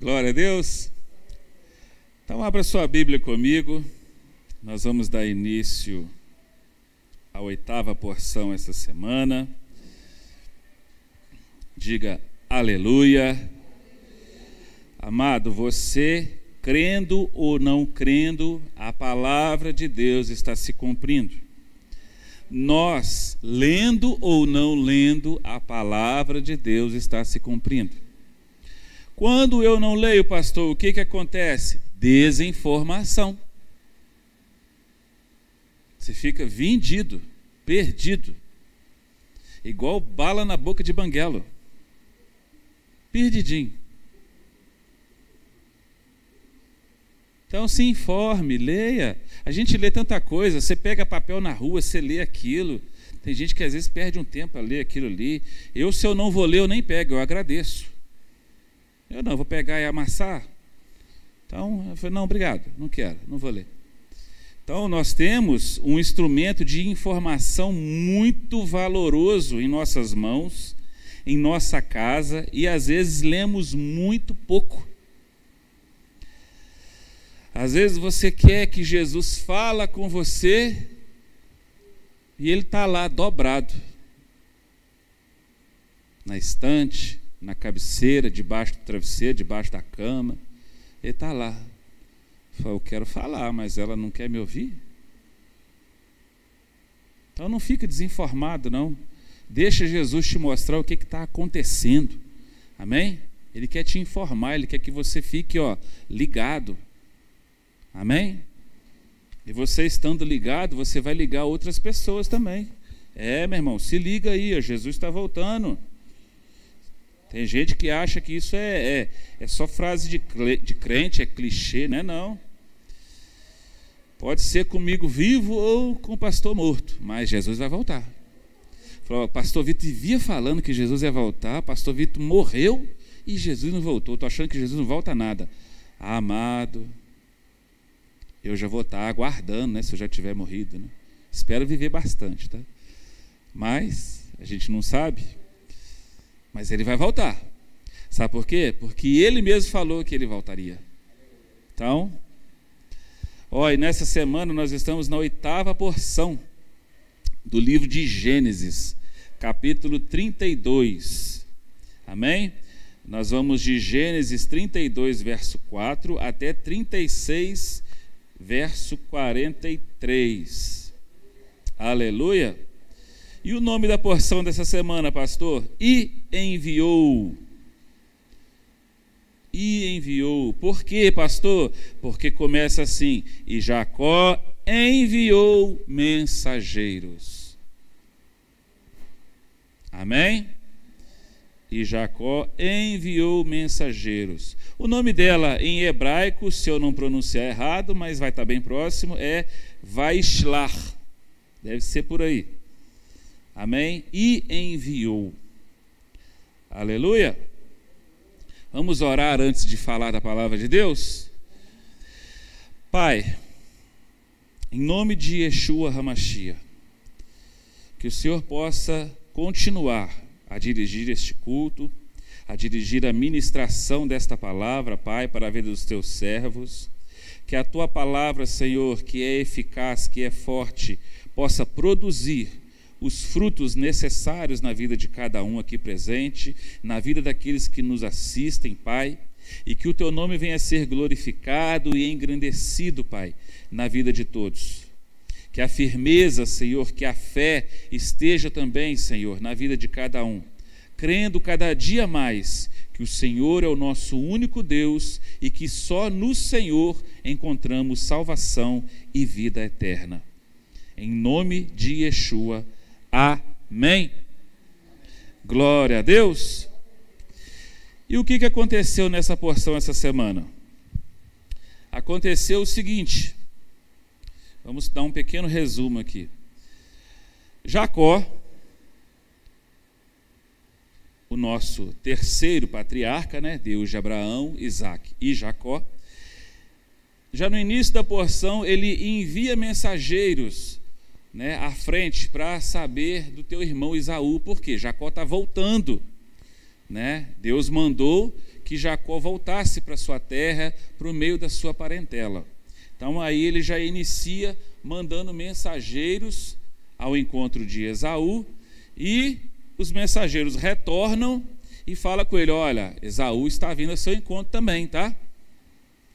Glória a Deus. Então, abra sua Bíblia comigo. Nós vamos dar início à oitava porção essa semana. Diga aleluia. Amado, você, crendo ou não crendo, a palavra de Deus está se cumprindo. Nós, lendo ou não lendo, a palavra de Deus está se cumprindo. Quando eu não leio, pastor, o que, que acontece? Desinformação. Você fica vendido, perdido. Igual bala na boca de banguelo. Perdidinho. Então se informe, leia. A gente lê tanta coisa, você pega papel na rua, você lê aquilo. Tem gente que às vezes perde um tempo a ler aquilo ali. Eu, se eu não vou ler, eu nem pego, eu agradeço. Eu não, vou pegar e amassar. Então, eu falei, não, obrigado, não quero, não vou ler. Então, nós temos um instrumento de informação muito valoroso em nossas mãos, em nossa casa, e às vezes lemos muito pouco. Às vezes você quer que Jesus fala com você e ele está lá dobrado na estante, na cabeceira, debaixo do travesseiro, debaixo da cama. Ele está lá. Eu quero falar, mas ela não quer me ouvir. Então não fica desinformado, não. Deixa Jesus te mostrar o que está acontecendo. Amém? Ele quer te informar, ele quer que você fique ó, ligado. Amém? E você estando ligado, você vai ligar outras pessoas também. É, meu irmão, se liga aí, Jesus está voltando. Tem gente que acha que isso é, é, é só frase de, de crente, é clichê, não é não. Pode ser comigo vivo ou com o pastor morto, mas Jesus vai voltar. Falou, pastor Vitor vivia falando que Jesus ia voltar, pastor Vitor morreu e Jesus não voltou. Estou achando que Jesus não volta nada. Amado, eu já vou estar aguardando, né, se eu já tiver morrido. Né? Espero viver bastante, tá? Mas a gente não sabe. Mas ele vai voltar. Sabe por quê? Porque ele mesmo falou que ele voltaria. Então, olha, nessa semana nós estamos na oitava porção do livro de Gênesis, capítulo 32. Amém? Nós vamos de Gênesis 32, verso 4 até 36, verso 43. Aleluia. E o nome da porção dessa semana, pastor? E enviou. E enviou. Por quê, pastor? Porque começa assim: e Jacó enviou mensageiros. Amém? E Jacó enviou mensageiros. O nome dela em hebraico, se eu não pronunciar errado, mas vai estar bem próximo, é Vaishlar. Deve ser por aí. Amém? E enviou. Aleluia. Vamos orar antes de falar da palavra de Deus? Pai, em nome de Yeshua Hamashia, que o Senhor possa continuar a dirigir este culto, a dirigir a ministração desta palavra, Pai, para a vida dos teus servos. Que a tua palavra, Senhor, que é eficaz, que é forte, possa produzir os frutos necessários na vida de cada um aqui presente, na vida daqueles que nos assistem, Pai, e que o teu nome venha a ser glorificado e engrandecido, Pai, na vida de todos. Que a firmeza, Senhor, que a fé esteja também, Senhor, na vida de cada um, crendo cada dia mais que o Senhor é o nosso único Deus e que só no Senhor encontramos salvação e vida eterna. Em nome de Yeshua. Amém. Glória a Deus. E o que, que aconteceu nessa porção essa semana? Aconteceu o seguinte. Vamos dar um pequeno resumo aqui. Jacó, o nosso terceiro patriarca, né? Deus de Abraão, Isaac e Jacó. Já no início da porção, ele envia mensageiros né, à frente para saber do teu irmão Isaú, porque Jacó está voltando. Né? Deus mandou que Jacó voltasse para sua terra, para o meio da sua parentela. Então aí ele já inicia mandando mensageiros ao encontro de Esaú e os mensageiros retornam e fala com ele: "Olha, Esaú está vindo ao seu encontro também, tá?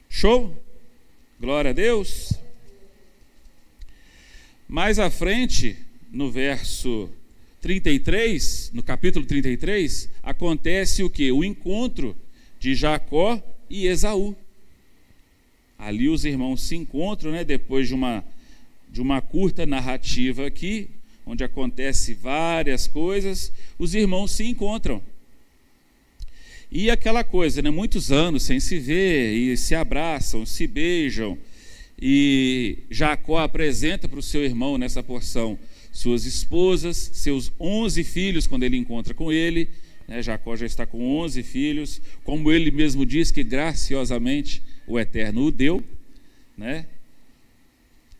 Show? Glória a Deus." Mais à frente, no verso 33, no capítulo 33, acontece o que? O encontro de Jacó e Esaú. Ali os irmãos se encontram, né, depois de uma, de uma curta narrativa aqui, onde acontece várias coisas, os irmãos se encontram. E aquela coisa, né, muitos anos sem se ver, e se abraçam, se beijam, e Jacó apresenta para o seu irmão nessa porção suas esposas, seus onze filhos, quando ele encontra com ele. Né, Jacó já está com onze filhos, como ele mesmo diz que graciosamente o Eterno o deu. Né?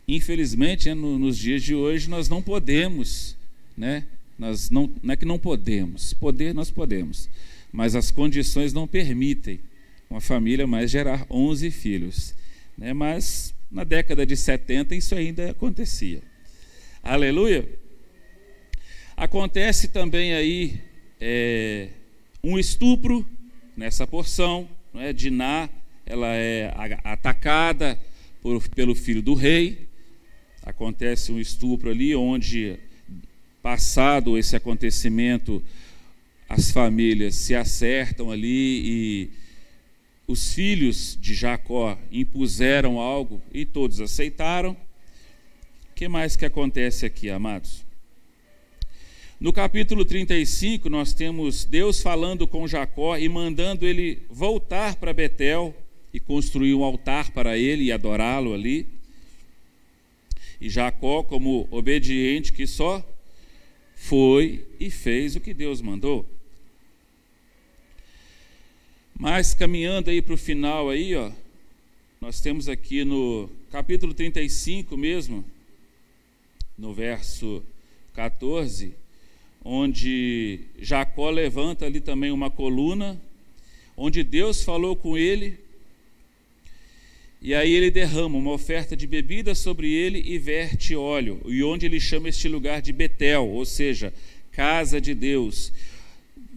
Infelizmente, né, no, nos dias de hoje, nós não podemos, né? nós não, não é que não podemos, poder nós podemos, mas as condições não permitem uma família mais gerar onze filhos. Né? Mas na década de 70 isso ainda acontecia. Aleluia. Acontece também aí é, um estupro nessa porção, não é? Diná, ela é atacada por, pelo filho do rei. Acontece um estupro ali, onde, passado esse acontecimento, as famílias se acertam ali e os filhos de Jacó impuseram algo e todos aceitaram. O que mais que acontece aqui, amados? No capítulo 35, nós temos Deus falando com Jacó e mandando ele voltar para Betel e construir um altar para ele e adorá-lo ali. E Jacó, como obediente que só, foi e fez o que Deus mandou. Mas caminhando aí para o final aí, ó, nós temos aqui no capítulo 35 mesmo, no verso 14, onde Jacó levanta ali também uma coluna, onde Deus falou com ele, e aí ele derrama uma oferta de bebida sobre ele e verte óleo, e onde ele chama este lugar de Betel, ou seja, casa de Deus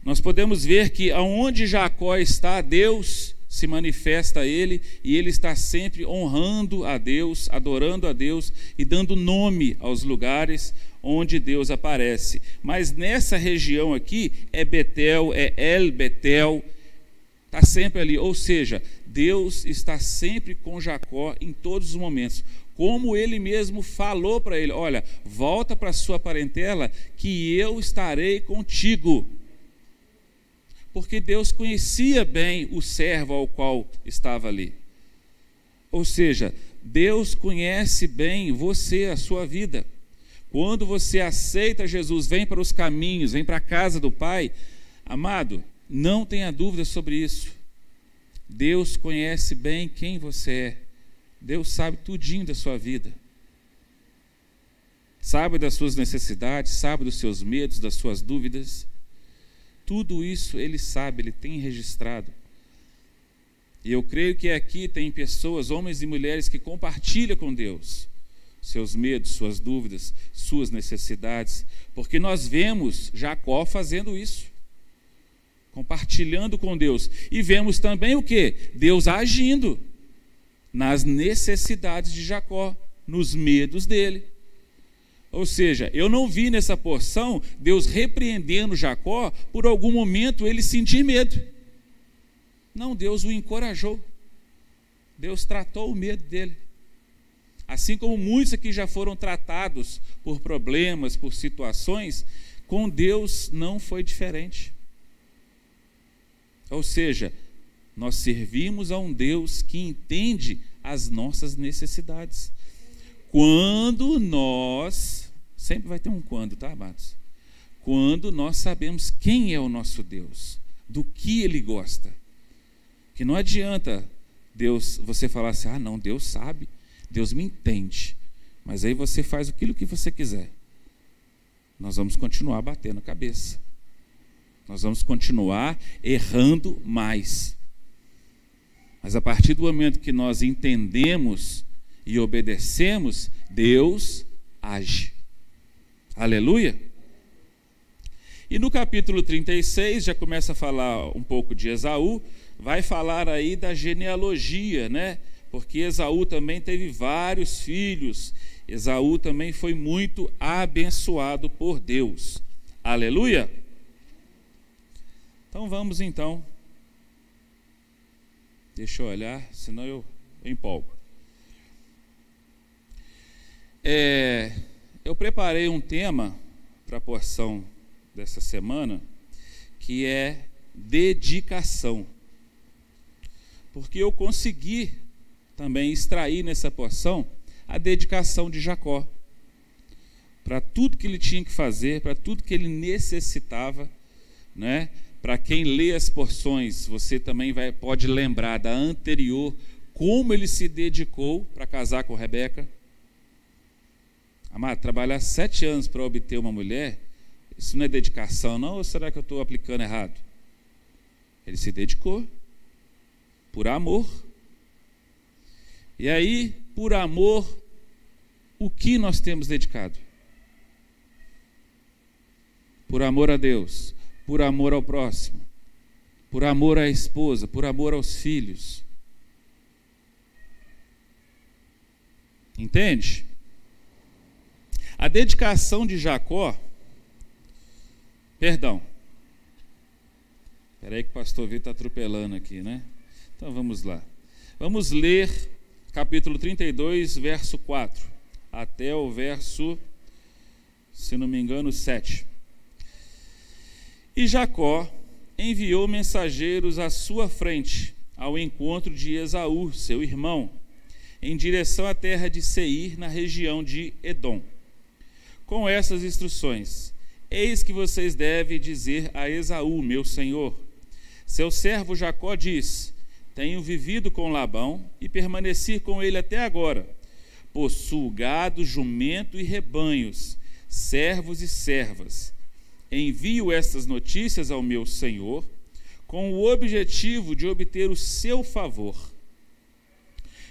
nós podemos ver que aonde Jacó está, Deus se manifesta a ele e ele está sempre honrando a Deus, adorando a Deus e dando nome aos lugares onde Deus aparece. Mas nessa região aqui é Betel, é El Betel, está sempre ali. Ou seja, Deus está sempre com Jacó em todos os momentos. Como ele mesmo falou para ele: Olha, volta para sua parentela, que eu estarei contigo porque Deus conhecia bem o servo ao qual estava ali. Ou seja, Deus conhece bem você, a sua vida. Quando você aceita Jesus, vem para os caminhos, vem para a casa do Pai, amado, não tenha dúvida sobre isso. Deus conhece bem quem você é. Deus sabe tudinho da sua vida. Sabe das suas necessidades, sabe dos seus medos, das suas dúvidas. Tudo isso ele sabe, ele tem registrado. E eu creio que aqui tem pessoas, homens e mulheres, que compartilham com Deus seus medos, suas dúvidas, suas necessidades, porque nós vemos Jacó fazendo isso, compartilhando com Deus, e vemos também o que? Deus agindo nas necessidades de Jacó, nos medos dele. Ou seja, eu não vi nessa porção Deus repreendendo Jacó por algum momento ele sentir medo. Não, Deus o encorajou. Deus tratou o medo dele. Assim como muitos aqui já foram tratados por problemas, por situações, com Deus não foi diferente. Ou seja, nós servimos a um Deus que entende as nossas necessidades. Quando nós, sempre vai ter um quando, tá, amados? Quando nós sabemos quem é o nosso Deus, do que ele gosta. Que não adianta Deus, você falar assim: "Ah, não, Deus sabe, Deus me entende". Mas aí você faz aquilo que você quiser. Nós vamos continuar batendo a cabeça. Nós vamos continuar errando mais. Mas a partir do momento que nós entendemos e obedecemos, Deus age. Aleluia? E no capítulo 36 já começa a falar um pouco de Esaú, vai falar aí da genealogia, né? Porque Esaú também teve vários filhos. Esaú também foi muito abençoado por Deus. Aleluia? Então vamos então. Deixa eu olhar, senão eu, empolgo. É, eu preparei um tema para a porção dessa semana que é dedicação. Porque eu consegui também extrair nessa porção a dedicação de Jacó para tudo que ele tinha que fazer, para tudo que ele necessitava, né? Para quem lê as porções, você também vai, pode lembrar da anterior, como ele se dedicou para casar com Rebeca. Amado, trabalhar sete anos para obter uma mulher, isso não é dedicação, não? Ou será que eu estou aplicando errado? Ele se dedicou por amor. E aí, por amor, o que nós temos dedicado? Por amor a Deus, por amor ao próximo, por amor à esposa, por amor aos filhos. Entende? A dedicação de Jacó, perdão. Espera aí que o pastor Vitor está atropelando aqui, né? Então vamos lá. Vamos ler capítulo 32, verso 4, até o verso, se não me engano, 7. E Jacó enviou mensageiros à sua frente, ao encontro de Esaú, seu irmão, em direção à terra de Seir, na região de Edom. Com essas instruções: Eis que vocês devem dizer a Esaú, meu senhor. Seu servo Jacó diz: Tenho vivido com Labão e permaneci com ele até agora. Possuo gado, jumento e rebanhos, servos e servas envio estas notícias ao meu senhor com o objetivo de obter o seu favor.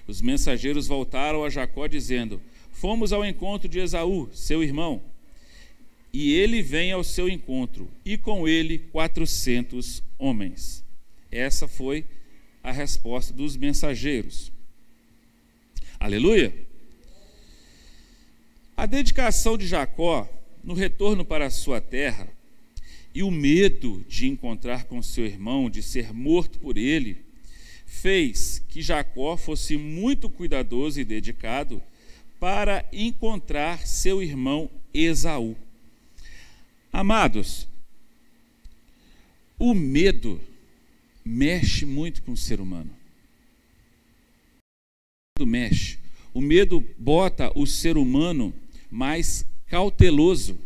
Os mensageiros voltaram a Jacó dizendo: Fomos ao encontro de Esaú, seu irmão, e ele vem ao seu encontro, e com ele quatrocentos homens. Essa foi a resposta dos mensageiros. Aleluia! A dedicação de Jacó no retorno para a sua terra, e o medo de encontrar com seu irmão, de ser morto por ele, fez que Jacó fosse muito cuidadoso e dedicado para encontrar seu irmão Esaú. Amados, o medo mexe muito com o ser humano. O medo mexe. O medo bota o ser humano mais cauteloso.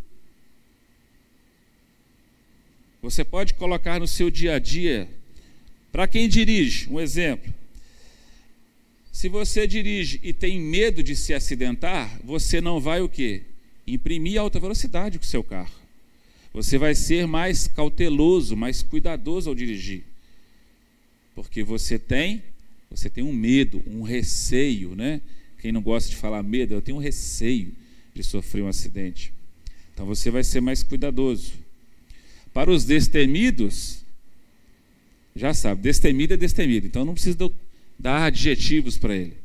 Você pode colocar no seu dia a dia, para quem dirige, um exemplo. Se você dirige e tem medo de se acidentar, você não vai o quê? Imprimir alta velocidade com o seu carro. Você vai ser mais cauteloso, mais cuidadoso ao dirigir. Porque você tem, você tem um medo, um receio, né? Quem não gosta de falar medo, eu tenho um receio de sofrer um acidente. Então você vai ser mais cuidadoso. Para os destemidos, já sabe, destemido é destemido, então não precisa dar adjetivos para ele.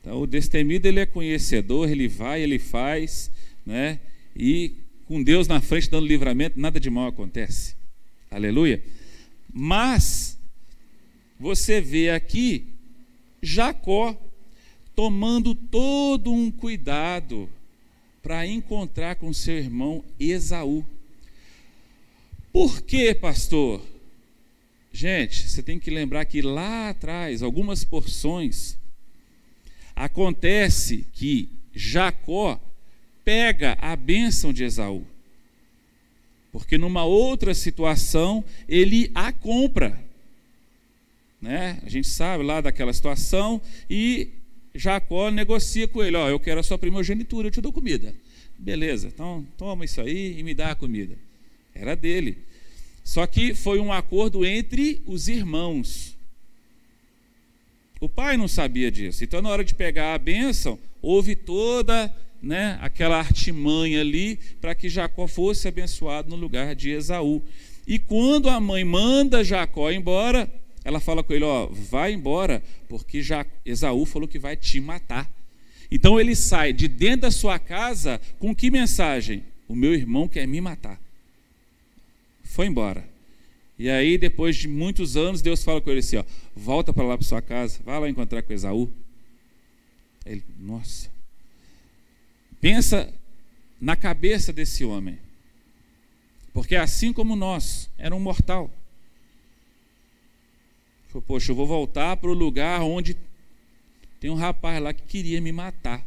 Então o destemido ele é conhecedor, ele vai, ele faz, né? E com Deus na frente dando livramento, nada de mal acontece. Aleluia. Mas você vê aqui Jacó tomando todo um cuidado para encontrar com seu irmão Esaú. Por quê, pastor? Gente, você tem que lembrar que lá atrás, algumas porções, acontece que Jacó pega a bênção de Esaú. Porque numa outra situação ele a compra. Né? A gente sabe lá daquela situação e Jacó negocia com ele: Ó, eu quero a sua primogenitura, eu te dou comida. Beleza, então toma isso aí e me dá a comida. Era dele. Só que foi um acordo entre os irmãos. O pai não sabia disso. Então, na hora de pegar a bênção, houve toda né, aquela artimanha ali para que Jacó fosse abençoado no lugar de Esaú. E quando a mãe manda Jacó embora, ela fala com ele: Ó, vai embora, porque Esaú falou que vai te matar. Então ele sai de dentro da sua casa com que mensagem? O meu irmão quer me matar. Foi embora. E aí, depois de muitos anos, Deus fala com ele assim: ó, volta para lá para sua casa, vai lá encontrar com Esaú. Ele, nossa. Pensa na cabeça desse homem. Porque assim como nós, era um mortal. Poxa, eu vou voltar para o lugar onde tem um rapaz lá que queria me matar.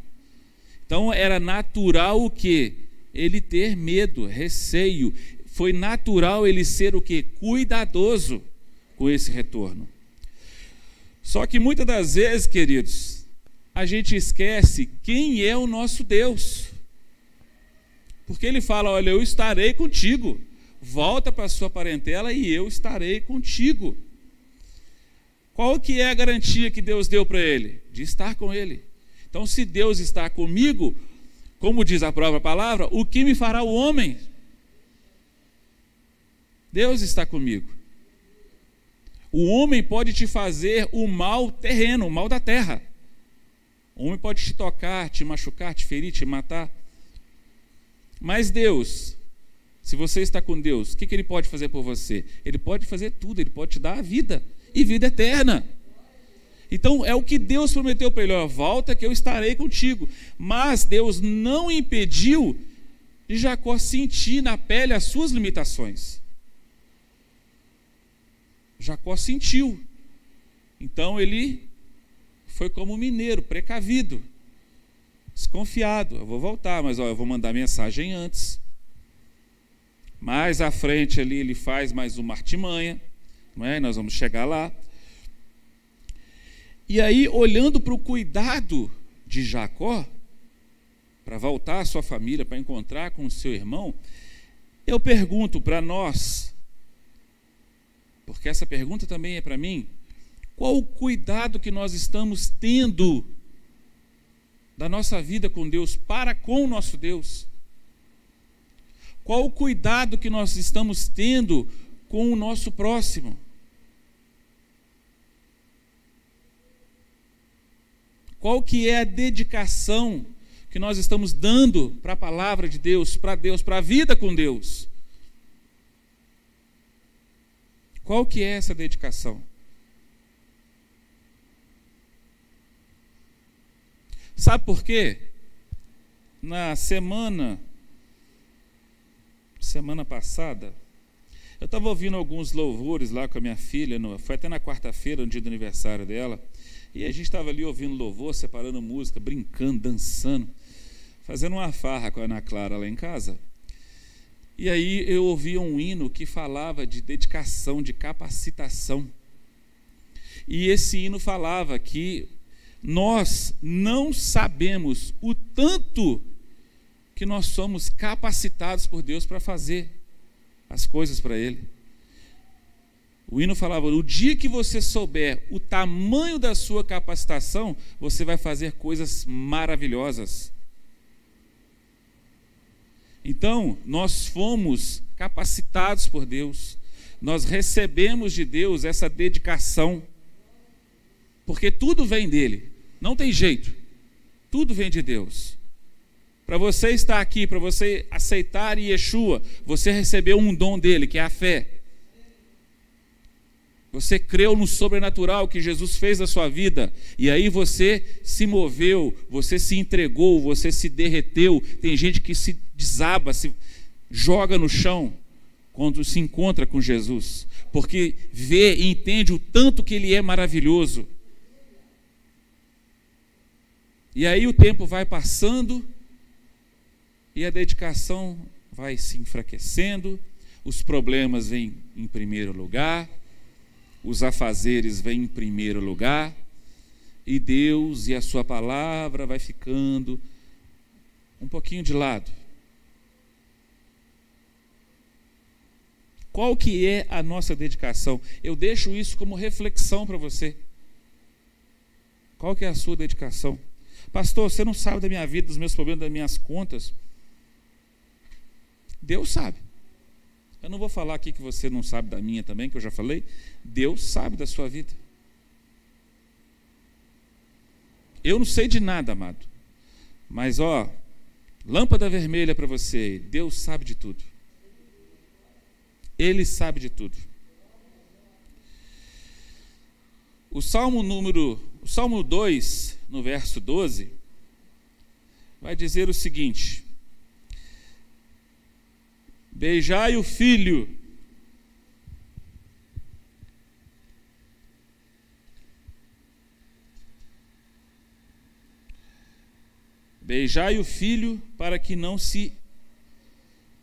Então era natural o que? Ele ter medo, receio foi natural ele ser o que? Cuidadoso com esse retorno. Só que muitas das vezes, queridos, a gente esquece quem é o nosso Deus. Porque ele fala: Olha, eu estarei contigo. Volta para a sua parentela e eu estarei contigo. Qual que é a garantia que Deus deu para ele? De estar com ele. Então, se Deus está comigo, como diz a própria palavra, o que me fará o homem? Deus está comigo. O homem pode te fazer o mal terreno, o mal da terra. O homem pode te tocar, te machucar, te ferir, te matar. Mas Deus, se você está com Deus, o que, Ele pode fazer por você? Ele pode fazer tudo, Ele pode te dar a vida e vida eterna. Então é o que Deus prometeu para ele: ó, volta que eu estarei contigo. Mas Deus não impediu de Jacó sentir na pele as suas limitações. Jacó sentiu. Então ele foi como mineiro, precavido, desconfiado. Eu vou voltar, mas ó, eu vou mandar mensagem antes. Mais à frente ali ele faz mais uma artimanha, não é? Nós vamos chegar lá. E aí, olhando para o cuidado de Jacó, para voltar à sua família, para encontrar com o seu irmão, eu pergunto para nós, porque essa pergunta também é para mim. Qual o cuidado que nós estamos tendo da nossa vida com Deus para com o nosso Deus? Qual o cuidado que nós estamos tendo com o nosso próximo? Qual que é a dedicação que nós estamos dando para a palavra de Deus, para Deus, para a vida com Deus? Qual que é essa dedicação? Sabe por quê? Na semana semana passada, eu estava ouvindo alguns louvores lá com a minha filha, no, foi até na quarta-feira, no dia do aniversário dela, e a gente estava ali ouvindo louvor, separando música, brincando, dançando, fazendo uma farra com a Ana Clara lá em casa. E aí eu ouvi um hino que falava de dedicação, de capacitação. E esse hino falava que nós não sabemos o tanto que nós somos capacitados por Deus para fazer as coisas para Ele. O hino falava: o dia que você souber o tamanho da sua capacitação, você vai fazer coisas maravilhosas. Então, nós fomos capacitados por Deus, nós recebemos de Deus essa dedicação, porque tudo vem dele, não tem jeito, tudo vem de Deus. Para você estar aqui, para você aceitar Yeshua, você recebeu um dom dele, que é a fé. Você creu no sobrenatural que Jesus fez na sua vida, e aí você se moveu, você se entregou, você se derreteu. Tem gente que se desaba, se joga no chão quando se encontra com Jesus, porque vê e entende o tanto que ele é maravilhoso. E aí o tempo vai passando e a dedicação vai se enfraquecendo, os problemas vêm em primeiro lugar os afazeres vêm em primeiro lugar e Deus e a sua palavra vai ficando um pouquinho de lado. Qual que é a nossa dedicação? Eu deixo isso como reflexão para você. Qual que é a sua dedicação? Pastor, você não sabe da minha vida, dos meus problemas, das minhas contas. Deus sabe. Eu não vou falar aqui que você não sabe da minha também, que eu já falei. Deus sabe da sua vida. Eu não sei de nada, amado. Mas, ó, lâmpada vermelha para você. Deus sabe de tudo. Ele sabe de tudo. O Salmo número, o Salmo 2, no verso 12, vai dizer o seguinte: Beijai o filho. Beijai o filho para que não se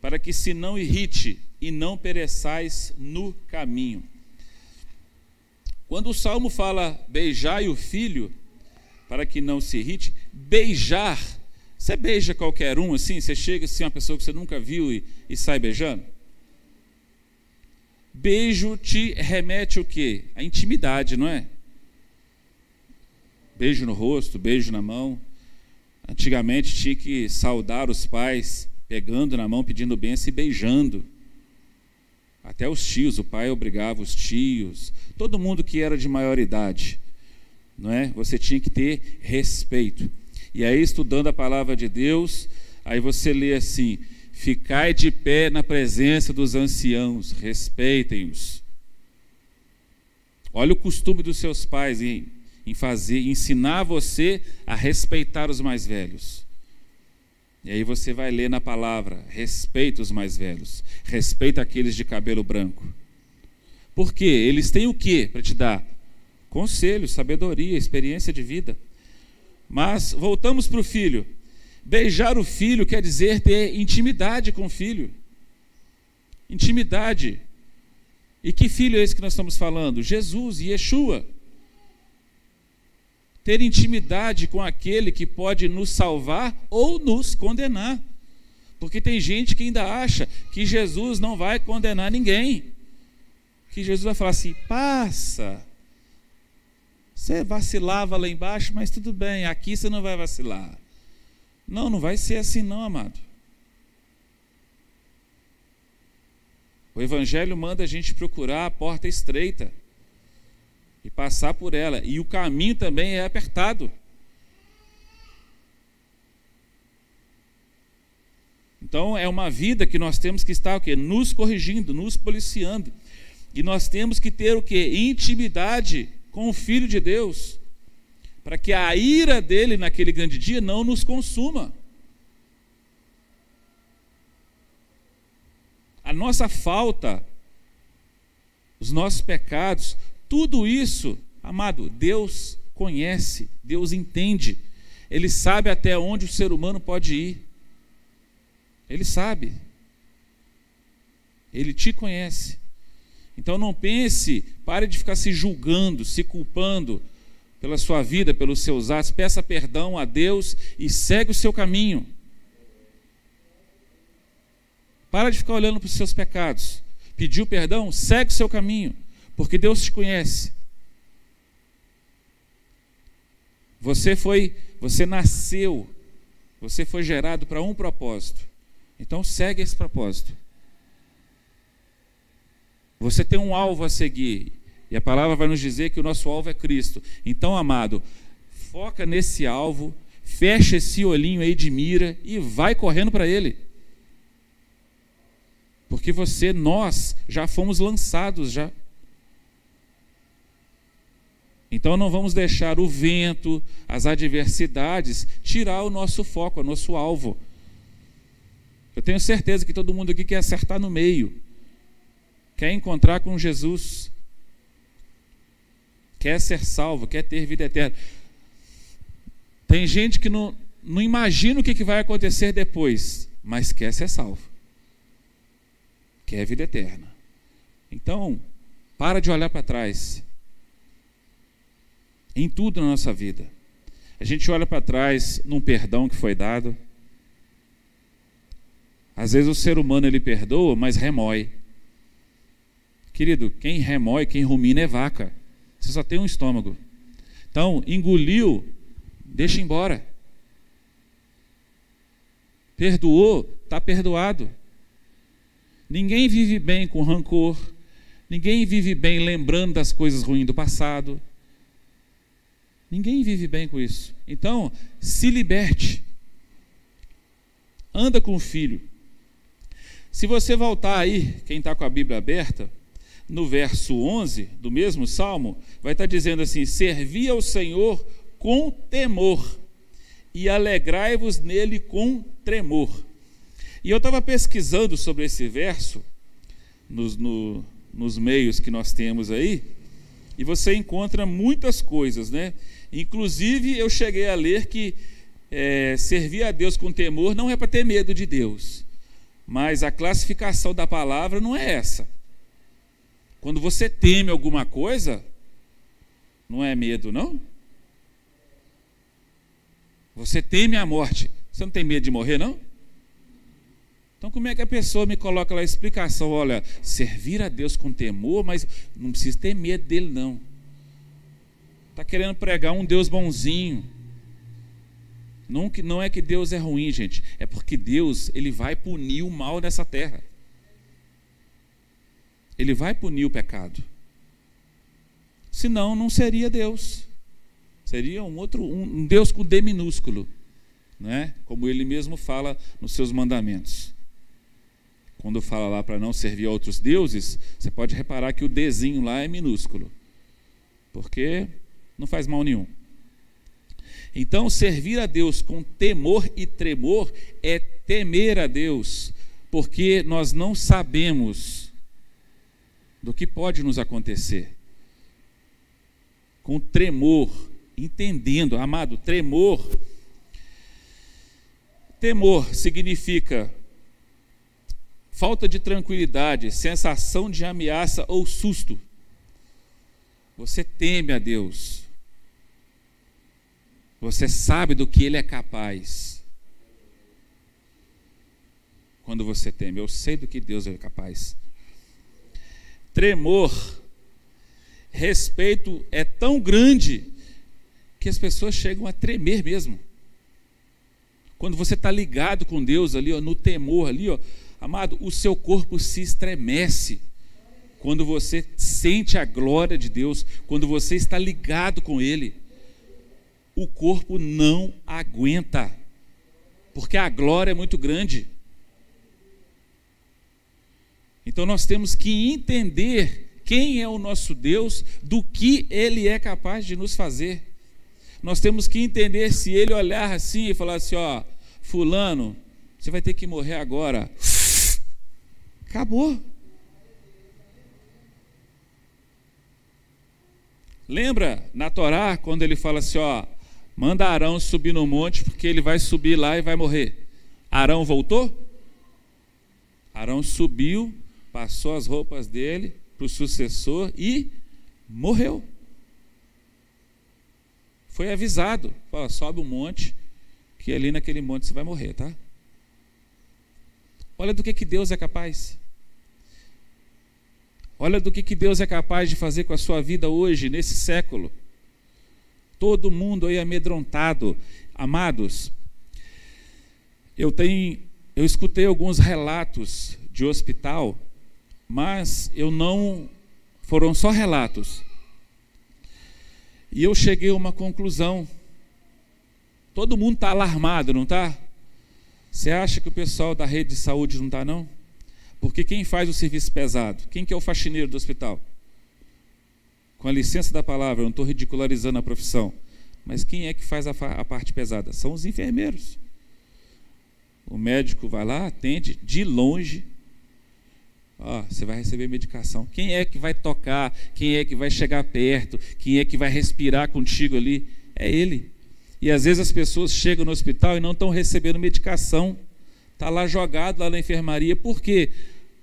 para que se não irrite e não pereçais no caminho. Quando o salmo fala beijai o filho, para que não se irrite, beijar, você beija qualquer um assim? Você chega assim, uma pessoa que você nunca viu e, e sai beijando? Beijo te remete o quê? A intimidade, não é? Beijo no rosto, beijo na mão. Antigamente tinha que saudar os pais pegando na mão, pedindo bênção e beijando. Até os tios, o pai obrigava os tios, todo mundo que era de maior idade, não é? Você tinha que ter respeito. E aí estudando a palavra de Deus, aí você lê assim: Ficai de pé na presença dos anciãos, respeitem-os. Olha o costume dos seus pais em, em fazer, ensinar você a respeitar os mais velhos. E aí você vai ler na palavra: respeita os mais velhos, respeita aqueles de cabelo branco. Por quê? Eles têm o que para te dar? Conselho, sabedoria, experiência de vida. Mas voltamos para o filho. Beijar o filho quer dizer ter intimidade com o filho. Intimidade. E que filho é esse que nós estamos falando? Jesus, Yeshua ter intimidade com aquele que pode nos salvar ou nos condenar. Porque tem gente que ainda acha que Jesus não vai condenar ninguém. Que Jesus vai falar assim: passa. Você vacilava lá embaixo, mas tudo bem, aqui você não vai vacilar. Não, não vai ser assim, não, amado. O Evangelho manda a gente procurar a porta estreita e passar por ela. E o caminho também é apertado. Então é uma vida que nós temos que estar o quê? Nos corrigindo, nos policiando. E nós temos que ter o quê? Intimidade com o Filho de Deus, para que a ira dele naquele grande dia não nos consuma. A nossa falta, os nossos pecados, tudo isso, amado, Deus conhece, Deus entende, Ele sabe até onde o ser humano pode ir. Ele sabe. Ele te conhece. Então não pense, pare de ficar se julgando, se culpando pela sua vida, pelos seus atos. Peça perdão a Deus e segue o seu caminho. Para de ficar olhando para os seus pecados. Pediu perdão, segue o seu caminho porque Deus te conhece. Você foi, você nasceu, você foi gerado para um propósito. Então segue esse propósito. Você tem um alvo a seguir. E a palavra vai nos dizer que o nosso alvo é Cristo. Então, amado, foca nesse alvo, fecha esse olhinho aí de mira e vai correndo para ele. Porque você, nós, já fomos lançados já. Então não vamos deixar o vento, as adversidades tirar o nosso foco, o nosso alvo. Eu tenho certeza que todo mundo aqui quer acertar no meio, quer encontrar com Jesus, quer ser salvo, quer ter vida eterna. Tem gente que não, não imagina o que vai acontecer depois, mas quer ser salvo, quer vida eterna. Então, para de olhar para trás em tudo na nossa vida. A gente olha para trás num perdão que foi dado. Às vezes o ser humano ele perdoa, mas remói. Querido, quem remói, quem rumina é vaca. Você só tem um estômago. Então, engoliu, deixa embora. Perdoou, está perdoado. Ninguém vive bem com rancor. Ninguém vive bem lembrando das coisas ruins do passado. Ninguém vive bem com isso. Então, se liberte. Anda com o filho. Se você voltar aí, quem está com a Bíblia aberta, no verso 11 do mesmo salmo, vai estar tá dizendo assim: Servi ao Senhor com temor e alegrai-vos nele com tremor. E eu estava pesquisando sobre esse verso nos, no, nos meios que nós temos aí, e você encontra muitas coisas, né? Inclusive, eu cheguei a ler que é, servir a Deus com temor não é para ter medo de Deus, mas a classificação da palavra não é essa. Quando você teme alguma coisa, não é medo, não? Você teme a morte. Você não tem medo de morrer, não? Então, como é que a pessoa me coloca lá a explicação? Olha, servir a Deus com temor, mas não precisa ter medo dele, não. Está querendo pregar um Deus bonzinho. Não, não é que Deus é ruim, gente. É porque Deus ele vai punir o mal nessa terra. Ele vai punir o pecado. Senão, não seria Deus. Seria um outro, um Deus com D minúsculo, né? como ele mesmo fala nos seus mandamentos. Quando fala lá para não servir a outros deuses, você pode reparar que o Dzinho lá é minúsculo, porque não faz mal nenhum. Então, servir a Deus com temor e tremor é temer a Deus, porque nós não sabemos do que pode nos acontecer. Com tremor, entendendo, amado, tremor. Temor significa falta de tranquilidade, sensação de ameaça ou susto. Você teme a Deus. Você sabe do que Ele é capaz. Quando você teme, eu sei do que Deus é capaz tremor, respeito é tão grande que as pessoas chegam a tremer mesmo. Quando você está ligado com Deus ali, ó, no temor ali, ó, amado, o seu corpo se estremece. Quando você sente a glória de Deus, quando você está ligado com Ele, o corpo não aguenta, porque a glória é muito grande. Então nós temos que entender quem é o nosso Deus, do que ele é capaz de nos fazer. Nós temos que entender se ele olhar assim e falar assim: ó, Fulano, você vai ter que morrer agora. Acabou. Lembra na Torá quando ele fala assim: ó, manda Arão subir no monte, porque ele vai subir lá e vai morrer. Arão voltou? Arão subiu passou as roupas dele para o sucessor e morreu. Foi avisado: fala, sobe um monte, que ali naquele monte você vai morrer, tá? Olha do que, que Deus é capaz. Olha do que, que Deus é capaz de fazer com a sua vida hoje, nesse século. Todo mundo aí amedrontado. Amados, eu tenho, eu escutei alguns relatos de hospital mas eu não. Foram só relatos. E eu cheguei a uma conclusão. Todo mundo está alarmado, não está? Você acha que o pessoal da rede de saúde não está, não? Porque quem faz o serviço pesado? Quem que é o faxineiro do hospital? Com a licença da palavra, eu não estou ridicularizando a profissão. Mas quem é que faz a, a parte pesada? São os enfermeiros. O médico vai lá, atende de longe, Ó, você vai receber medicação. Quem é que vai tocar? Quem é que vai chegar perto? Quem é que vai respirar contigo ali? É ele. E às vezes as pessoas chegam no hospital e não estão recebendo medicação. Está lá jogado lá na enfermaria. Por quê?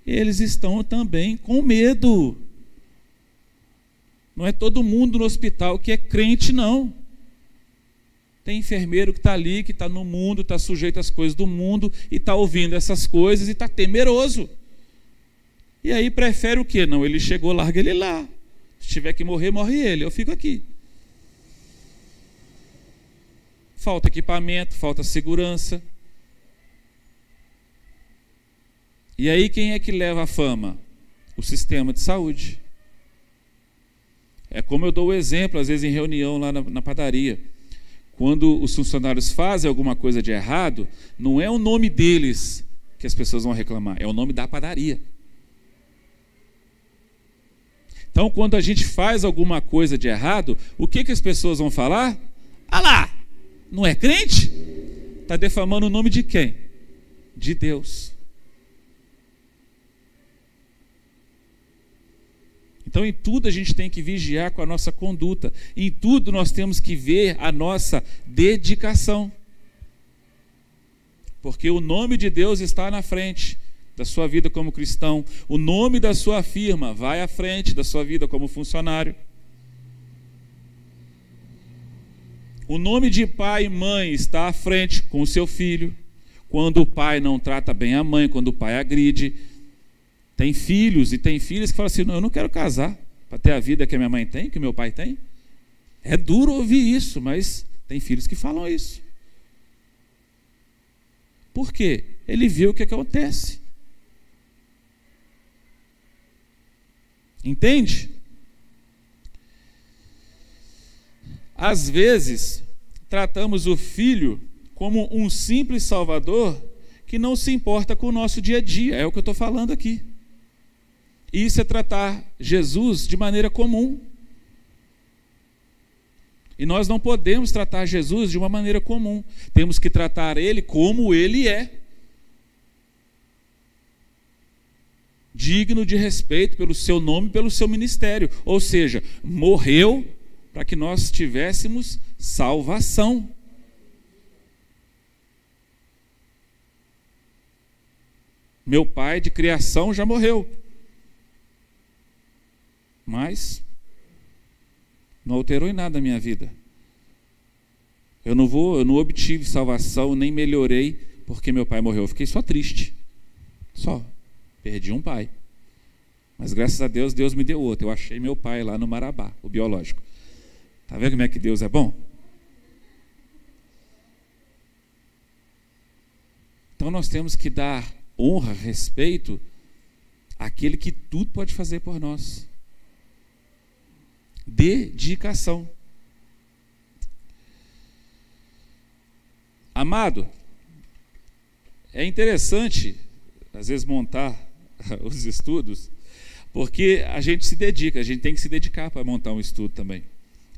Eles estão também com medo. Não é todo mundo no hospital que é crente, não. Tem enfermeiro que está ali, que está no mundo, está sujeito às coisas do mundo e está ouvindo essas coisas e está temeroso. E aí prefere o quê? Não, ele chegou, larga ele lá. Se tiver que morrer, morre ele. Eu fico aqui. falta equipamento, falta segurança. E aí quem é que leva a fama? O sistema de saúde. É como eu dou o exemplo, às vezes em reunião lá na, na padaria. Quando os funcionários fazem alguma coisa de errado, não é o nome deles que as pessoas vão reclamar, é o nome da padaria. Então, quando a gente faz alguma coisa de errado, o que, que as pessoas vão falar? Ah lá, não é crente? Está defamando o nome de quem? De Deus. Então, em tudo a gente tem que vigiar com a nossa conduta. Em tudo nós temos que ver a nossa dedicação. Porque o nome de Deus está na frente da sua vida como cristão. O nome da sua firma vai à frente da sua vida como funcionário. O nome de pai e mãe está à frente com o seu filho. Quando o pai não trata bem a mãe, quando o pai agride, tem filhos e tem filhas que falam assim: não, eu não quero casar para ter a vida que a minha mãe tem, que meu pai tem. É duro ouvir isso, mas tem filhos que falam isso. Por quê? Ele viu o que acontece. Entende? Às vezes, tratamos o filho como um simples salvador que não se importa com o nosso dia a dia. É o que eu estou falando aqui. Isso é tratar Jesus de maneira comum. E nós não podemos tratar Jesus de uma maneira comum. Temos que tratar ele como ele é. Digno de respeito pelo seu nome e pelo seu ministério. Ou seja, morreu para que nós tivéssemos salvação. Meu pai de criação já morreu. Mas não alterou em nada a minha vida. Eu não vou, eu não obtive salvação, nem melhorei porque meu pai morreu. Eu fiquei só triste. Só. Perdi um pai. Mas graças a Deus, Deus me deu outro. Eu achei meu pai lá no Marabá, o biológico. Tá vendo como é que Deus é bom? Então nós temos que dar honra, respeito àquele que tudo pode fazer por nós dedicação. Amado, é interessante, às vezes, montar os estudos, porque a gente se dedica, a gente tem que se dedicar para montar um estudo também.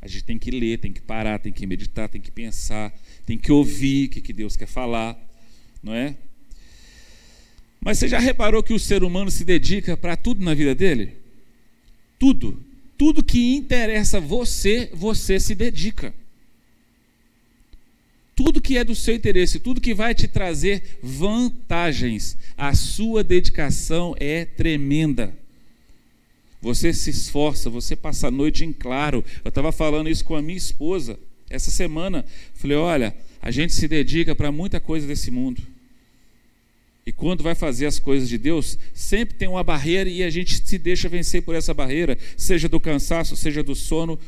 A gente tem que ler, tem que parar, tem que meditar, tem que pensar, tem que ouvir o que, Deus quer falar, não é? Mas você já reparou que o ser humano se dedica para tudo na vida dele? Tudo tudo que interessa você, você se dedica. Tudo que é do seu interesse, tudo que vai te trazer vantagens, a sua dedicação é tremenda. Você se esforça, você passa a noite em claro. Eu estava falando isso com a minha esposa essa semana. Falei: olha, a gente se dedica para muita coisa desse mundo. E quando vai fazer as coisas de Deus, sempre tem uma barreira e a gente se deixa vencer por essa barreira, seja do cansaço, seja do sono,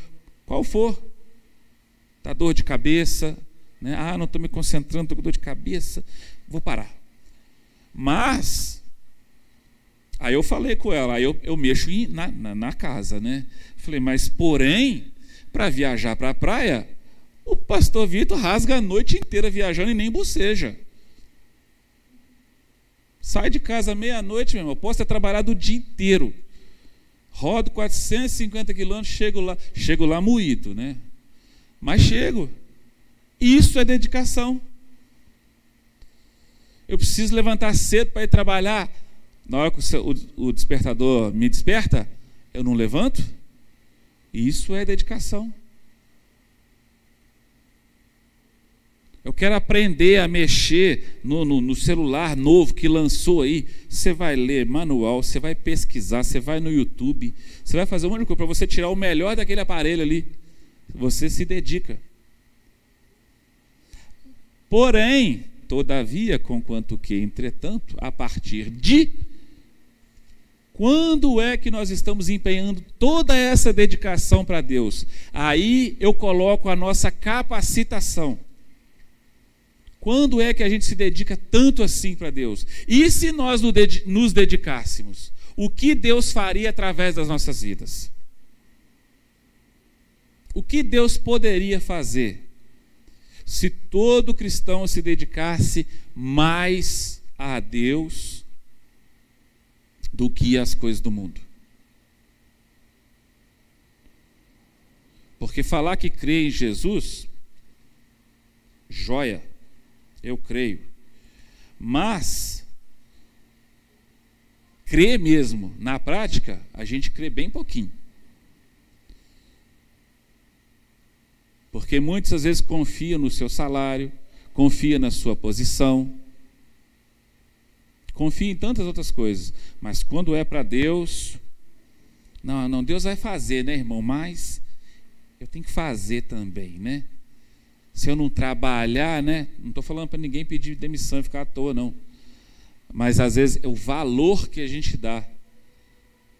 qual for. Tá dor de cabeça, né? Ah, não estou me concentrando, estou com dor de cabeça, vou parar. Mas, aí eu falei com ela, aí eu, eu mexo na, na, na casa, né? Falei, mas porém, para viajar para a praia, o pastor Vitor rasga a noite inteira viajando e nem boceja. Sai de casa meia-noite, meu irmão. Posso ter trabalhado o dia inteiro. Rodo 450 quilômetros, chego lá, chego lá moído, né? Mas chego. Isso é dedicação. Eu preciso levantar cedo para ir trabalhar. Na hora que o, despertador me desperta, eu não levanto. Isso é dedicação. Eu quero aprender a mexer no, no, no, celular novo que lançou aí. Você vai ler manual, você vai pesquisar, você vai no YouTube, você vai fazer um monte de coisa para você tirar o melhor daquele aparelho ali. Você se dedica. Porém, todavia, conquanto que, entretanto, a partir de quando é que nós estamos empenhando toda essa dedicação para Deus? Aí eu coloco a nossa capacitação. Quando é que a gente se dedica tanto assim para Deus? E se nós nos dedicássemos? O que Deus faria através das nossas vidas? O que Deus poderia fazer se todo cristão se dedicasse mais a Deus do que às coisas do mundo? Porque falar que crê em Jesus, joia, eu creio. Mas, crer mesmo, na prática, a gente crê bem pouquinho. Porque muitas vezes confia no seu salário, confia na sua posição, confia em tantas outras coisas. Mas quando é para Deus, não, não, Deus vai fazer, né, irmão? Mas eu tenho que fazer também, né? Se eu não trabalhar, né? Não estou falando para ninguém pedir demissão e ficar à toa, não. Mas às vezes é o valor que a gente dá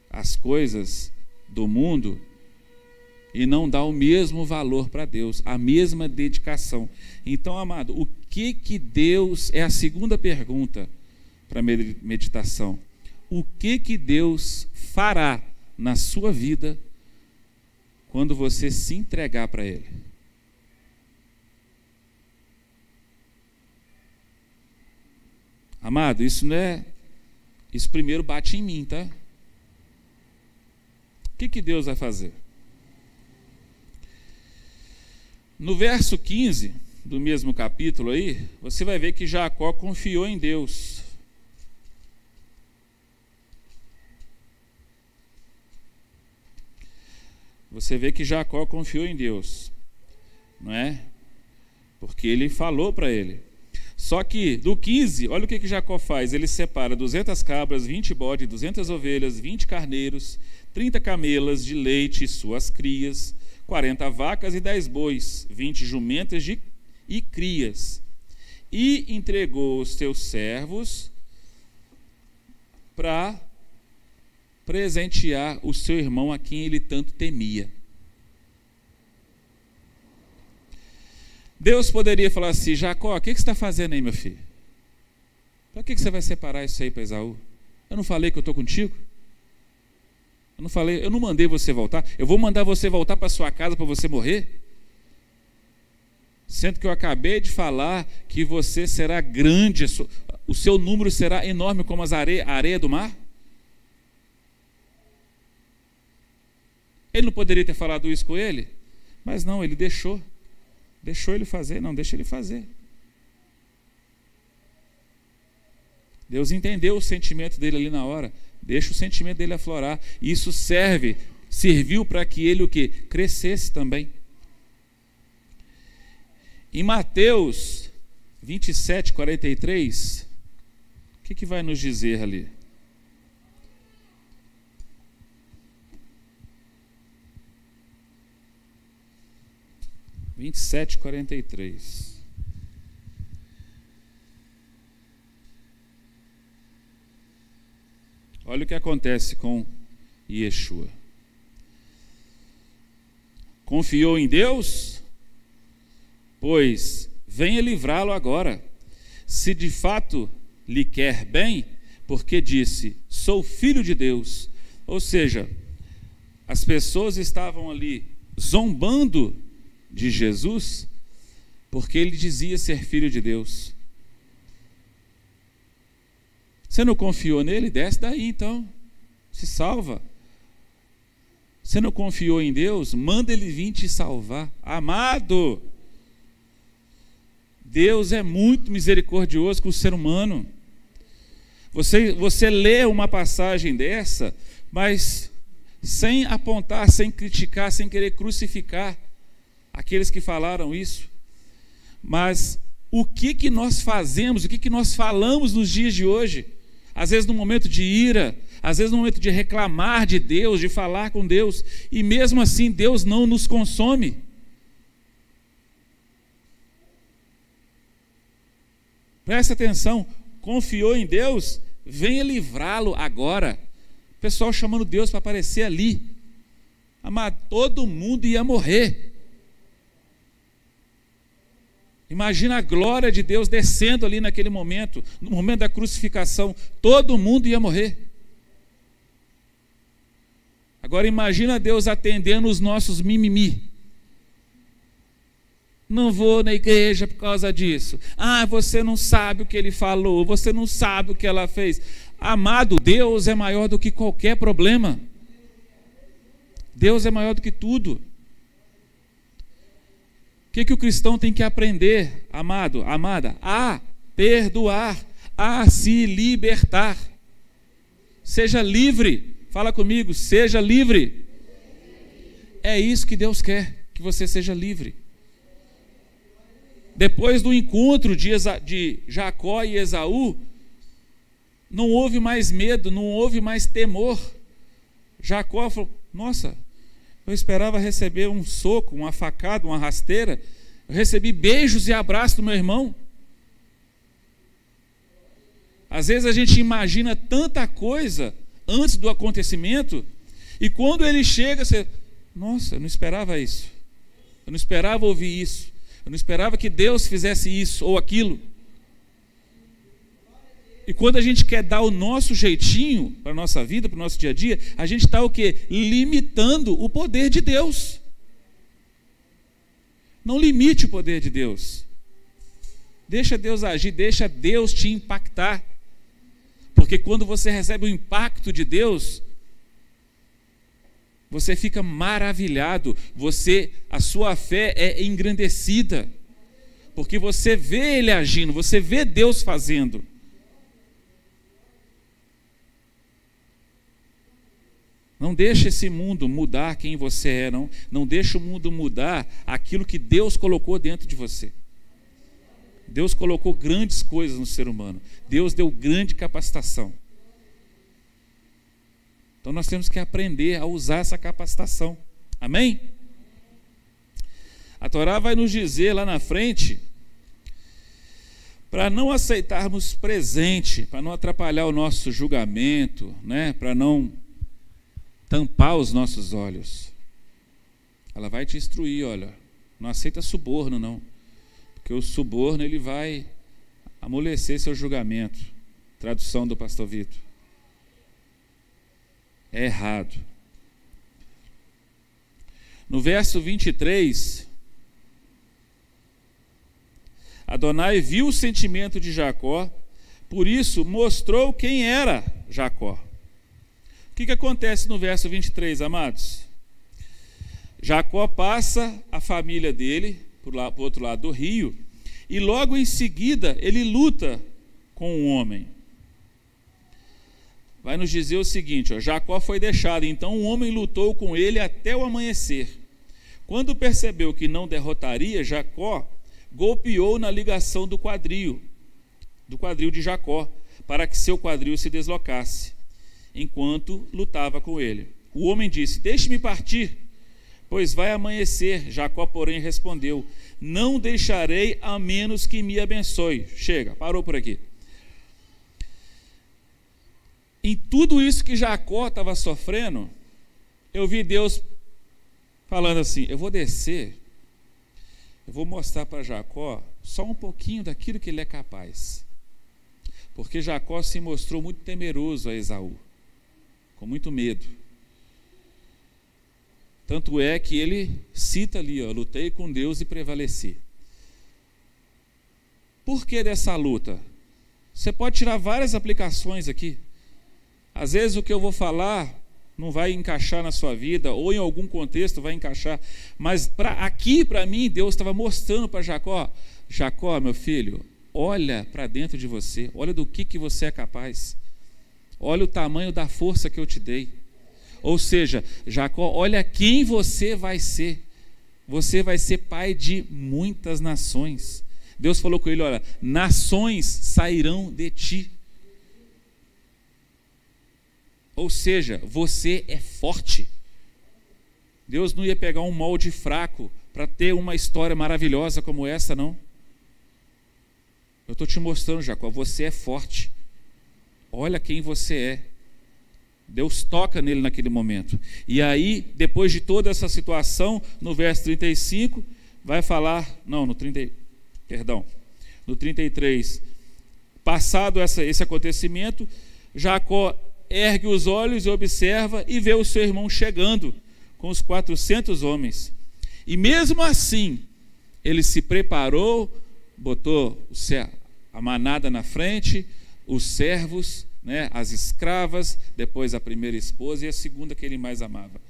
às coisas do mundo e não dá o mesmo valor para Deus, a mesma dedicação. Então, amado, o que que Deus é a segunda pergunta para meditação? O que que Deus fará na sua vida quando você se entregar para Ele. Amado, isso não é. Isso primeiro bate em mim, tá? O que, que Deus vai fazer? No verso 15 do mesmo capítulo aí, você vai ver que Jacó confiou em Deus. você vê que Jacó confiou em Deus, não é? Porque ele falou para ele. Só que do 15, olha o que, que Jacó faz: ele separa 200 cabras, 20 bodes, 200 ovelhas, 20 carneiros, 30 camelas de leite e suas crias, 40 vacas e 10 bois, 20 jumentas de, e crias. E entregou os seus servos para presentear o seu irmão a quem ele tanto temia. Deus poderia falar assim: Jacó, o que, você está fazendo aí, meu filho? Para que, que você vai separar isso aí para Esaú? Eu não falei que eu estou contigo? Eu não falei, eu não mandei você voltar. Eu vou mandar você voltar para sua casa para você morrer? Sendo que eu acabei de falar que você será grande, o seu número será enorme como as a areia do mar? Ele não poderia ter falado isso com ele? Mas não, ele deixou. Deixou ele fazer? Não, deixa ele fazer. Deus entendeu o sentimento dele ali na hora. Deixa o sentimento dele aflorar. E isso serve, serviu para que ele o que? Crescesse também. Em Mateus 27, 43, o que, que vai nos dizer ali? 27, 43. Olha o que acontece com Yeshua. Confiou em Deus? Pois venha livrá-lo agora. Se de fato lhe quer bem, porque disse: Sou filho de Deus. Ou seja, as pessoas estavam ali zombando de Jesus, porque ele dizia ser filho de Deus. Você não confiou nele? Desce daí então. Se salva. Você não confiou em Deus? Manda ele vir te salvar. Amado! Deus é muito misericordioso com o ser humano. Você, você lê uma passagem dessa, mas sem apontar, sem criticar, sem querer crucificar aqueles que falaram isso. Mas o que que nós fazemos, o que que nós falamos nos dias de hoje? Às vezes no momento de ira, às vezes no momento de reclamar de Deus, de falar com Deus, e mesmo assim Deus não nos consome. Presta atenção, confiou em Deus, venha livrá-lo agora. O pessoal chamando Deus para aparecer ali. Amado, todo mundo ia morrer. Imagina a glória de Deus descendo ali naquele momento, no momento da crucificação, todo mundo ia morrer. Agora imagina Deus atendendo os nossos mimimi. Não vou na igreja por causa disso. Ah, você não sabe o que ele falou, você não sabe o que ela fez. Amado, Deus é maior do que qualquer problema. Deus é maior do que tudo. O que, que o cristão tem que aprender, amado, amada? A perdoar, a se libertar. Seja livre. Fala comigo, seja livre. É isso que Deus quer, que você seja livre. Depois do encontro de, de Jacó e Esaú, não houve mais medo, não houve mais temor. Jacó falou: Nossa, eu esperava receber um soco, uma facada, uma rasteira. Eu recebi beijos e abraços do meu irmão. Às vezes a gente imagina tanta coisa antes do acontecimento, e quando ele chega, você, nossa, eu não esperava isso. Eu não esperava ouvir isso. Eu não esperava que Deus fizesse isso ou aquilo. E quando a gente quer dar o nosso jeitinho para a nossa vida, para o nosso dia a dia, a gente está o quê? Limitando o poder de Deus. Não limite o poder de Deus. Deixa Deus agir, deixa Deus te impactar. Porque quando você recebe o impacto de Deus, você fica maravilhado, você a sua fé é engrandecida. Porque você vê ele agindo, você vê Deus fazendo. Não deixe esse mundo mudar quem você é, não. Não deixe o mundo mudar aquilo que Deus colocou dentro de você. Deus colocou grandes coisas no ser humano. Deus deu grande capacitação. Então nós temos que aprender a usar essa capacitação. Amém? A Torá vai nos dizer lá na frente para não aceitarmos presente, para não atrapalhar o nosso julgamento, né? para não tampar os nossos olhos. Ela vai te instruir, olha, não aceita suborno não. Porque o suborno ele vai amolecer seu julgamento. Tradução do pastor Vitor. É errado. No verso 23, Adonai viu o sentimento de Jacó, por isso mostrou quem era Jacó. O que, que acontece no verso 23, amados? Jacó passa a família dele para o outro lado do rio, e logo em seguida ele luta com o homem. Vai nos dizer o seguinte: Jacó foi deixado, então o homem lutou com ele até o amanhecer. Quando percebeu que não derrotaria, Jacó golpeou na ligação do quadril, do quadril de Jacó, para que seu quadril se deslocasse, enquanto lutava com ele. O homem disse: Deixe-me partir pois vai amanhecer. Jacó, porém, respondeu: Não deixarei a menos que me abençoe. Chega, parou por aqui. Em tudo isso que Jacó estava sofrendo, eu vi Deus falando assim: Eu vou descer, eu vou mostrar para Jacó só um pouquinho daquilo que ele é capaz. Porque Jacó se mostrou muito temeroso a Esaú, com muito medo. Tanto é que ele cita ali, ó, lutei com Deus e prevaleci. Por que dessa luta? Você pode tirar várias aplicações aqui. Às vezes o que eu vou falar não vai encaixar na sua vida, ou em algum contexto vai encaixar, mas pra, aqui para mim Deus estava mostrando para Jacó: Jacó, meu filho, olha para dentro de você, olha do que, que você é capaz, olha o tamanho da força que eu te dei. Ou seja, Jacó, olha quem você vai ser. Você vai ser pai de muitas nações. Deus falou com ele: olha, nações sairão de ti. Ou seja, você é forte. Deus não ia pegar um molde fraco para ter uma história maravilhosa como essa, não. Eu estou te mostrando, Jacó, você é forte. Olha quem você é. Deus toca nele naquele momento. E aí, depois de toda essa situação, no verso 35, vai falar, não, no 30, Perdão. No 33, passado essa, esse acontecimento, Jacó ergue os olhos e observa e vê o seu irmão chegando com os 400 homens. E mesmo assim, ele se preparou, botou a manada na frente, os servos, né, as escravas, depois a primeira esposa e a segunda que ele mais amava,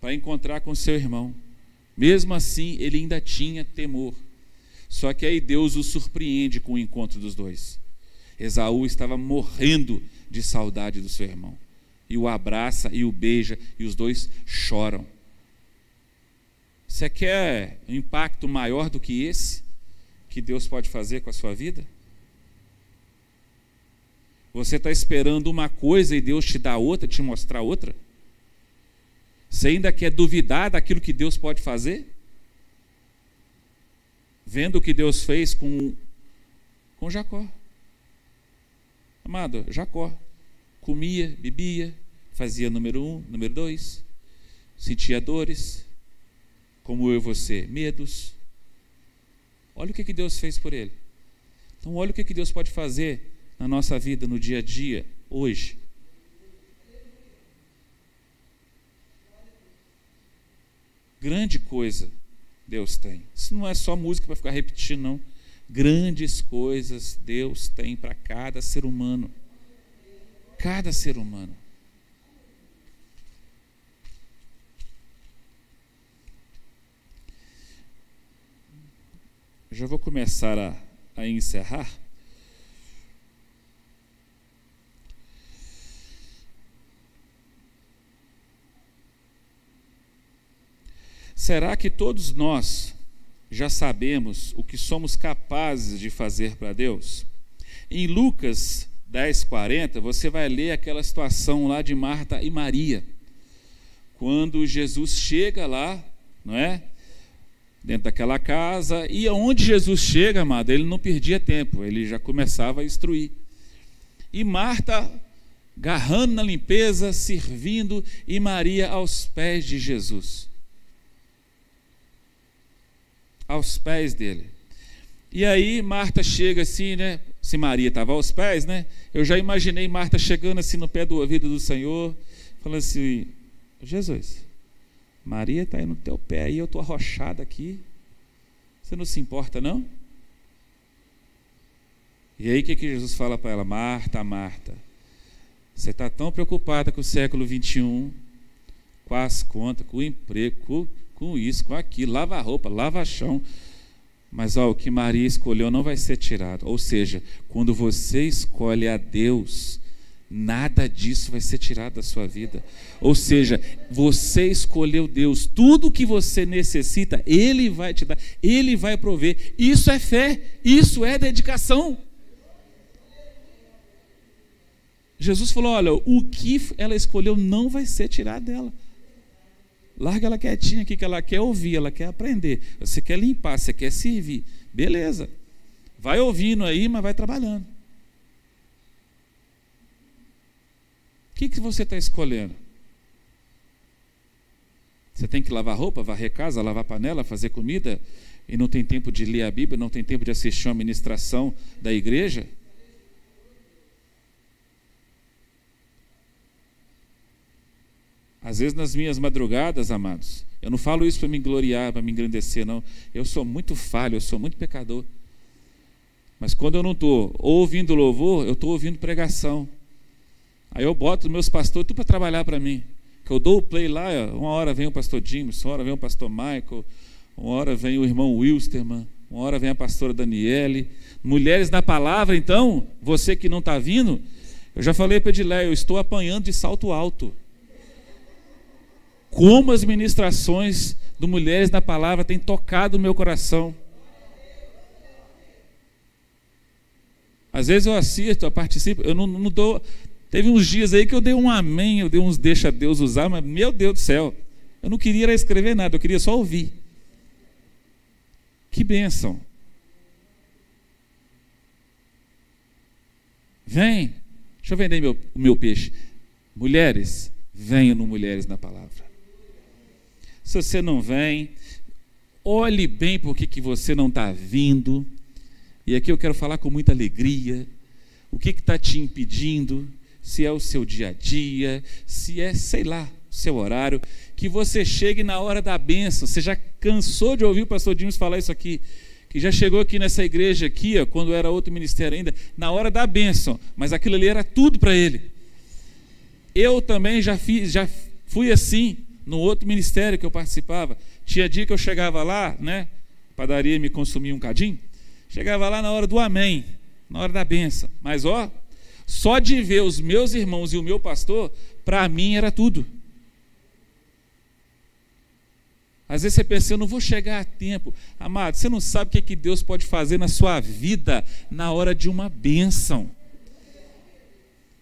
para encontrar com seu irmão. Mesmo assim, ele ainda tinha temor. Só que aí Deus o surpreende com o encontro dos dois. Esaú estava morrendo de saudade do seu irmão. E o abraça e o beija, e os dois choram. Você quer um impacto maior do que esse que Deus pode fazer com a sua vida? Você está esperando uma coisa e Deus te dá outra, te mostrar outra? Você ainda quer duvidar daquilo que Deus pode fazer? Vendo o que Deus fez com, com Jacó. Amado, Jacó comia, bebia, fazia número um, número dois, sentia dores, como eu e você, medos. Olha o que, que Deus fez por ele. Então, olha o que, que Deus pode fazer na nossa vida, no dia a dia, hoje. Grande coisa Deus tem. Isso não é só música para ficar repetindo, não. Grandes coisas Deus tem para cada ser humano. Cada ser humano. Já vou começar a, a encerrar. Será que todos nós já sabemos o que somos capazes de fazer para Deus? Em Lucas 10:40, você vai ler aquela situação lá de Marta e Maria. Quando Jesus chega lá, não é? Dentro daquela casa, e aonde Jesus chega, amado, ele não perdia tempo, ele já começava a instruir. E Marta garrando na limpeza, servindo, e Maria aos pés de Jesus aos pés dele. E aí Marta chega assim, né? Se Maria estava aos pés, né? Eu já imaginei Marta chegando assim no pé do ouvido do Senhor, falando assim: Jesus, Maria está aí no teu pé aí, eu estou arrochada aqui. Você não se importa, não? E aí o que, que Jesus fala para ela? Marta, Marta, você está tão preocupada com o século 21, com as contas, com o emprego, com com isso, com aquilo, lava a roupa, lava chão. Mas ó, o que Maria escolheu não vai ser tirado. Ou seja, quando você escolhe a Deus, nada disso vai ser tirado da sua vida. Ou seja, você escolheu Deus, tudo que você necessita, Ele vai te dar, Ele vai prover. Isso é fé, isso é dedicação. Jesus falou: olha, o que ela escolheu não vai ser tirado dela. Larga ela quietinha aqui, que ela quer ouvir, ela quer aprender. Você quer limpar, você quer servir. Beleza. Vai ouvindo aí, mas vai trabalhando. O que, que você está escolhendo? Você tem que lavar roupa, varrer casa, lavar panela, fazer comida, e não tem tempo de ler a Bíblia, não tem tempo de assistir uma ministração da igreja? Às vezes nas minhas madrugadas, amados, eu não falo isso para me gloriar, para me engrandecer, não. Eu sou muito falho, eu sou muito pecador. Mas quando eu não estou ouvindo louvor, eu estou ouvindo pregação. Aí eu boto meus pastores tudo para trabalhar para mim. Que eu dou o play lá, uma hora vem o pastor James, uma hora vem o pastor Michael, uma hora vem o irmão Wilstermann, uma hora vem a pastora Daniele. Mulheres na palavra, então, você que não está vindo, eu já falei para Edileia, eu estou apanhando de salto alto como as ministrações do Mulheres na Palavra têm tocado o meu coração. Às vezes eu assisto, eu participo, eu não, não dou. Teve uns dias aí que eu dei um amém, eu dei uns deixa Deus usar, mas meu Deus do céu, eu não queria escrever nada, eu queria só ouvir. Que bênção. Vem, deixa eu vender meu, o meu peixe. Mulheres, venham no Mulheres na Palavra. Se você não vem, olhe bem por que você não está vindo. E aqui eu quero falar com muita alegria. O que está te impedindo? Se é o seu dia a dia, se é, sei lá, seu horário, que você chegue na hora da bênção. Você já cansou de ouvir o pastor Dimas falar isso aqui? Que já chegou aqui nessa igreja aqui, ó, quando era outro ministério ainda, na hora da bênção, mas aquilo ali era tudo para ele. Eu também já fiz, já fui assim no outro ministério que eu participava. Tinha dia que eu chegava lá, né? Padaria me consumia um cadinho. Chegava lá na hora do amém, na hora da benção. Mas ó, só de ver os meus irmãos e o meu pastor, para mim era tudo. Às vezes você pensa, eu não vou chegar a tempo. Amado, você não sabe o que, que Deus pode fazer na sua vida na hora de uma bênção.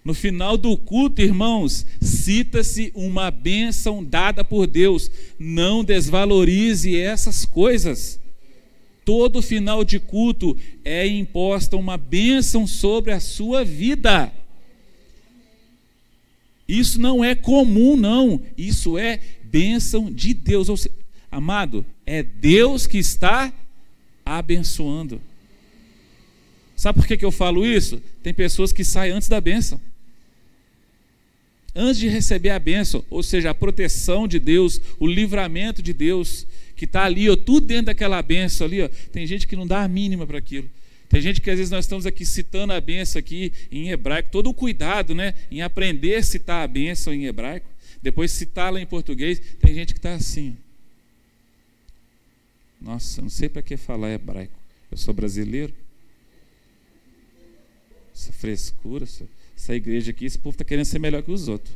No final do culto, irmãos, cita-se uma bênção dada por Deus. Não desvalorize essas coisas. Todo final de culto é imposta uma bênção sobre a sua vida. Isso não é comum, não. Isso é bênção de Deus. Amado, é Deus que está abençoando. Sabe por que, que eu falo isso? Tem pessoas que saem antes da bênção antes de receber a bênção, ou seja, a proteção de Deus, o livramento de Deus, que está ali, ó, tudo dentro daquela bênção ali. Ó. Tem gente que não dá a mínima para aquilo. Tem gente que às vezes nós estamos aqui citando a bênção aqui em hebraico, todo o cuidado né, em aprender a citar a bênção em hebraico, depois citá-la em português. Tem gente que está assim. Nossa, não sei para que falar hebraico. Eu sou brasileiro. Essa frescura, essa essa igreja aqui, esse povo está querendo ser melhor que os outros.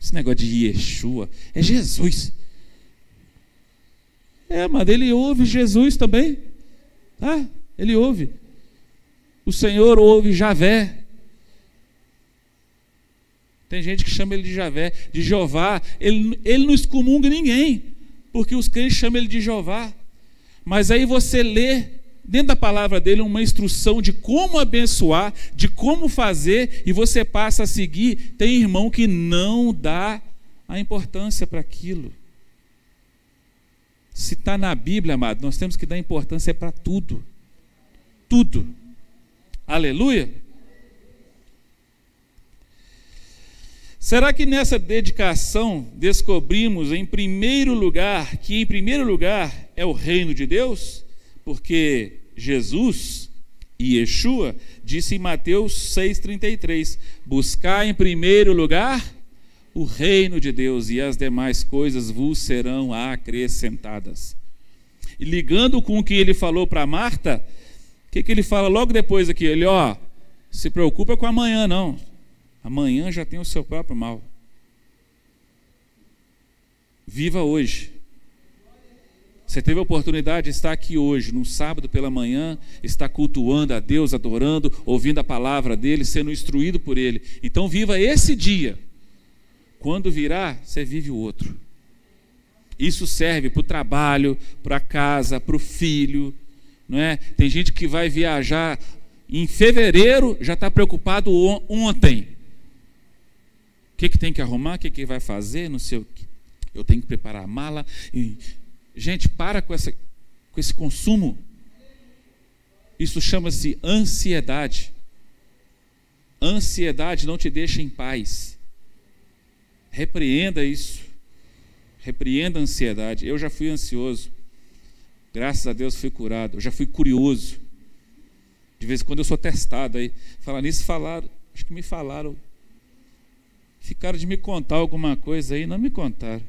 Esse negócio de Yeshua é Jesus. É, mas ele ouve Jesus também. Tá? Ele ouve. O Senhor ouve Javé. Tem gente que chama ele de Javé, de Jeová. Ele, ele não excomunga ninguém, porque os crentes chamam ele de Jeová. Mas aí você lê dentro da palavra dele uma instrução de como abençoar, de como fazer, e você passa a seguir. Tem irmão que não dá a importância para aquilo. Se está na Bíblia, amado, nós temos que dar importância para tudo. Tudo. Aleluia. Será que nessa dedicação descobrimos, em primeiro lugar, que em primeiro lugar é o reino de Deus? Porque Jesus e Yeshua disse em Mateus 6,33: Buscar em primeiro lugar o reino de Deus e as demais coisas vos serão acrescentadas. E ligando com o que ele falou para Marta, o que, que ele fala logo depois aqui? Ele, ó, se preocupa com amanhã, não. Amanhã já tem o seu próprio mal. Viva hoje. Você teve a oportunidade de estar aqui hoje, num sábado pela manhã, estar cultuando a Deus, adorando, ouvindo a palavra dele, sendo instruído por ele. Então viva esse dia. Quando virá, você vive o outro. Isso serve para o trabalho, para a casa, para o filho. Não é? Tem gente que vai viajar em fevereiro, já está preocupado ontem. O que, que tem que arrumar? O que, que vai fazer? Não sei o que. Eu tenho que preparar a mala. Gente, para com, essa, com esse consumo. Isso chama-se ansiedade. Ansiedade não te deixa em paz. Repreenda isso. Repreenda a ansiedade. Eu já fui ansioso. Graças a Deus fui curado. Eu já fui curioso. De vez em quando eu sou testado aí. Falar nisso, falaram. Acho que me falaram. Ficaram de me contar alguma coisa aí, não me contaram.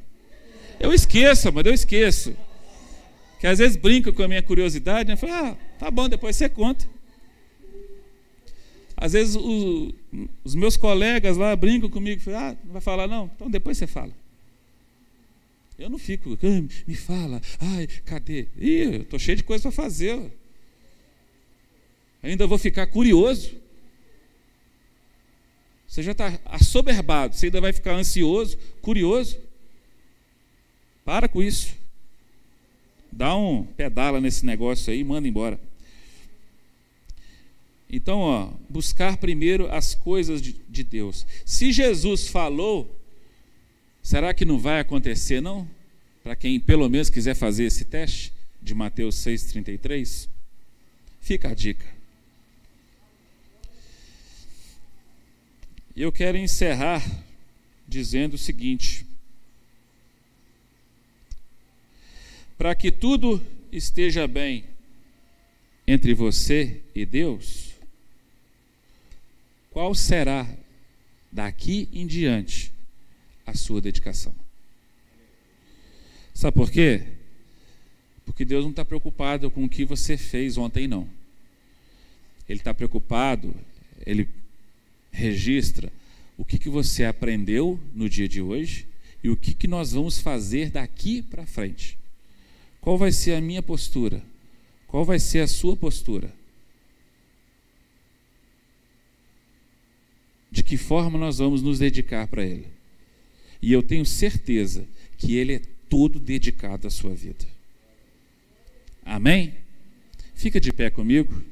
Eu esqueço, mas eu esqueço. Que às vezes brinca com a minha curiosidade, né? Falo, ah, tá bom, depois você conta. Às vezes o, os meus colegas lá brincam comigo, falam, ah, não vai falar não? Então depois você fala. Eu não fico, ah, me fala, ai, cadê? Ih, eu estou cheio de coisa para fazer. Ainda vou ficar curioso. Você já está assoberbado, você ainda vai ficar ansioso, curioso. Para com isso. Dá um pedala nesse negócio aí e manda embora. Então, ó, buscar primeiro as coisas de, de Deus. Se Jesus falou, será que não vai acontecer, não? Para quem pelo menos quiser fazer esse teste de Mateus 6,33, fica a dica. Eu quero encerrar dizendo o seguinte: para que tudo esteja bem entre você e Deus, qual será daqui em diante a sua dedicação? Sabe por quê? Porque Deus não está preocupado com o que você fez ontem, não. Ele está preocupado, ele registra o que, que você aprendeu no dia de hoje e o que, que nós vamos fazer daqui para frente. Qual vai ser a minha postura? Qual vai ser a sua postura? De que forma nós vamos nos dedicar para Ele? E eu tenho certeza que Ele é todo dedicado à sua vida. Amém? Fica de pé comigo.